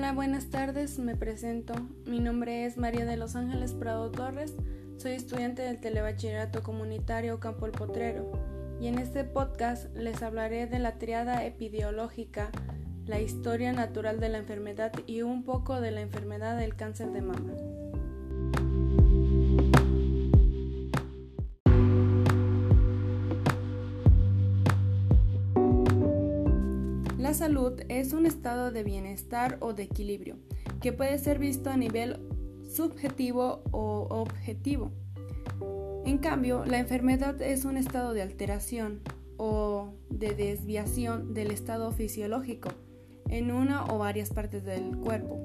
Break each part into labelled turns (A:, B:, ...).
A: Hola, buenas tardes, me presento. Mi nombre es María de los Ángeles Prado Torres, soy estudiante del Telebachillerato Comunitario Campo El Potrero y en este podcast les hablaré de la triada epidemiológica, la historia natural de la enfermedad y un poco de la enfermedad del cáncer de mama. La salud es un estado de bienestar o de equilibrio que puede ser visto a nivel subjetivo o objetivo. En cambio, la enfermedad es un estado de alteración o de desviación del estado fisiológico en una o varias partes del cuerpo,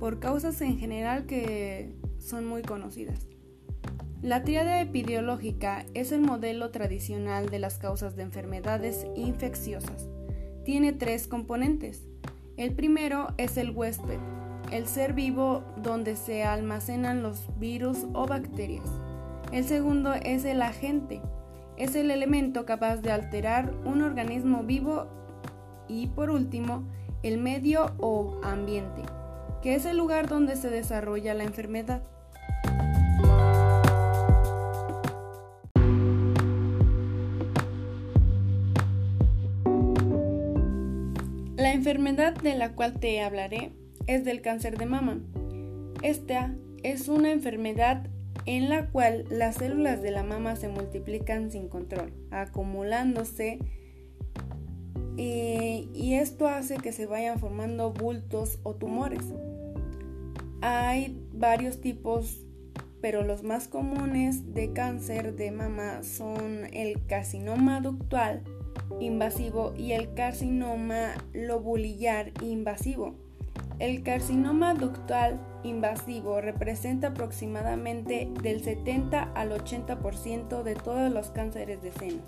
A: por causas en general que son muy conocidas. La tríada epidemiológica es el modelo tradicional de las causas de enfermedades infecciosas tiene tres componentes. El primero es el huésped, el ser vivo donde se almacenan los virus o bacterias. El segundo es el agente, es el elemento capaz de alterar un organismo vivo. Y por último, el medio o ambiente, que es el lugar donde se desarrolla la enfermedad. La enfermedad de la cual te hablaré es del cáncer de mama. Esta es una enfermedad en la cual las células de la mama se multiplican sin control, acumulándose eh, y esto hace que se vayan formando bultos o tumores. Hay varios tipos, pero los más comunes de cáncer de mama son el carcinoma ductual, invasivo y el carcinoma lobulillar invasivo. El carcinoma ductal invasivo representa aproximadamente del 70 al 80% de todos los cánceres de seno.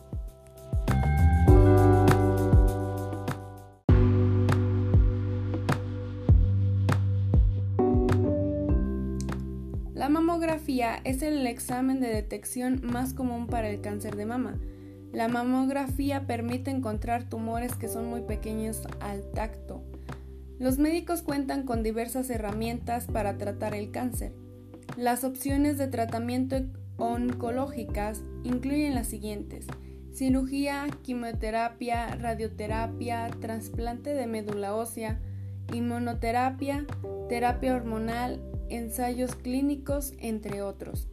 A: La mamografía es el examen de detección más común para el cáncer de mama. La mamografía permite encontrar tumores que son muy pequeños al tacto. Los médicos cuentan con diversas herramientas para tratar el cáncer. Las opciones de tratamiento oncológicas incluyen las siguientes: cirugía, quimioterapia, radioterapia, trasplante de médula ósea, inmunoterapia, terapia hormonal, ensayos clínicos, entre otros.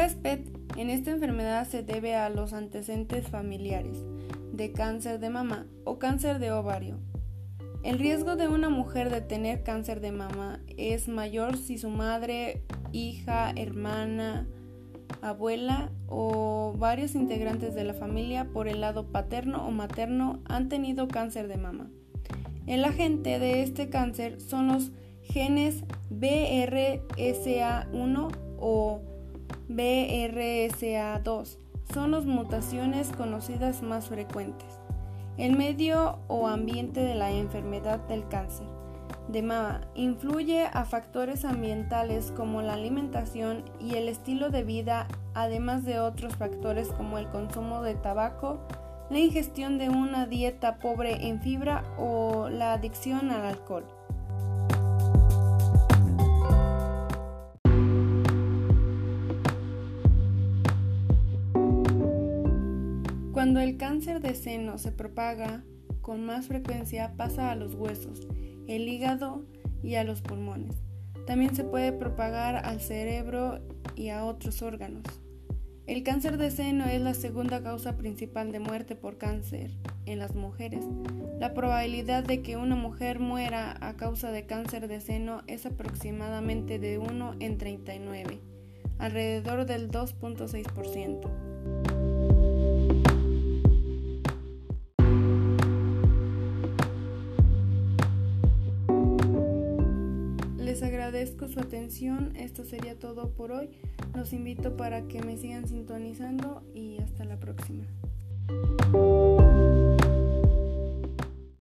A: Huésped en esta enfermedad se debe a los antecedentes familiares de cáncer de mama o cáncer de ovario. El riesgo de una mujer de tener cáncer de mama es mayor si su madre, hija, hermana, abuela o varios integrantes de la familia por el lado paterno o materno han tenido cáncer de mama. El agente de este cáncer son los genes BRSA1 o BRSA2 son las mutaciones conocidas más frecuentes. El medio o ambiente de la enfermedad del cáncer de mama influye a factores ambientales como la alimentación y el estilo de vida, además de otros factores como el consumo de tabaco, la ingestión de una dieta pobre en fibra o la adicción al alcohol. Cuando el cáncer de seno se propaga con más frecuencia pasa a los huesos, el hígado y a los pulmones. También se puede propagar al cerebro y a otros órganos. El cáncer de seno es la segunda causa principal de muerte por cáncer en las mujeres. La probabilidad de que una mujer muera a causa de cáncer de seno es aproximadamente de 1 en 39, alrededor del 2.6%. su atención, esto sería todo por hoy. Los invito para que me sigan sintonizando y hasta la próxima.